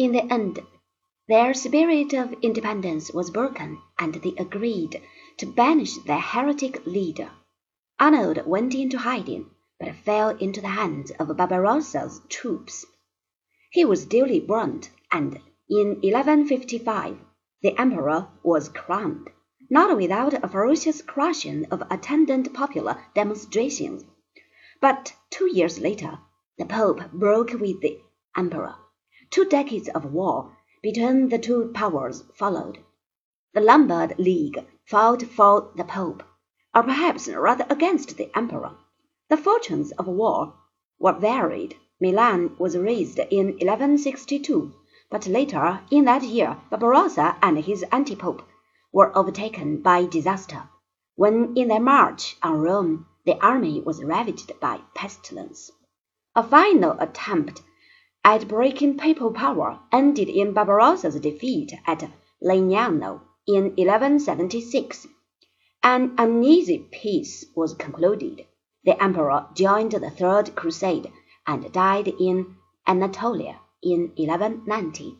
In the end, their spirit of independence was broken, and they agreed to banish their heretic leader. Arnold went into hiding, but fell into the hands of Barbarossa's troops. He was duly burnt, and in 1155 the emperor was crowned, not without a ferocious crushing of attendant popular demonstrations. But two years later the Pope broke with the emperor. Two decades of war between the two powers followed. The Lombard League fought for the Pope, or perhaps rather against the Emperor. The fortunes of war were varied. Milan was razed in 1162, but later in that year Barbarossa and his anti-pope were overtaken by disaster, when in their march on Rome the army was ravaged by pestilence. A final attempt at breaking papal power ended in Barbarossa's defeat at Legnano in 1176. An uneasy peace was concluded. The emperor joined the Third Crusade and died in Anatolia in 1190.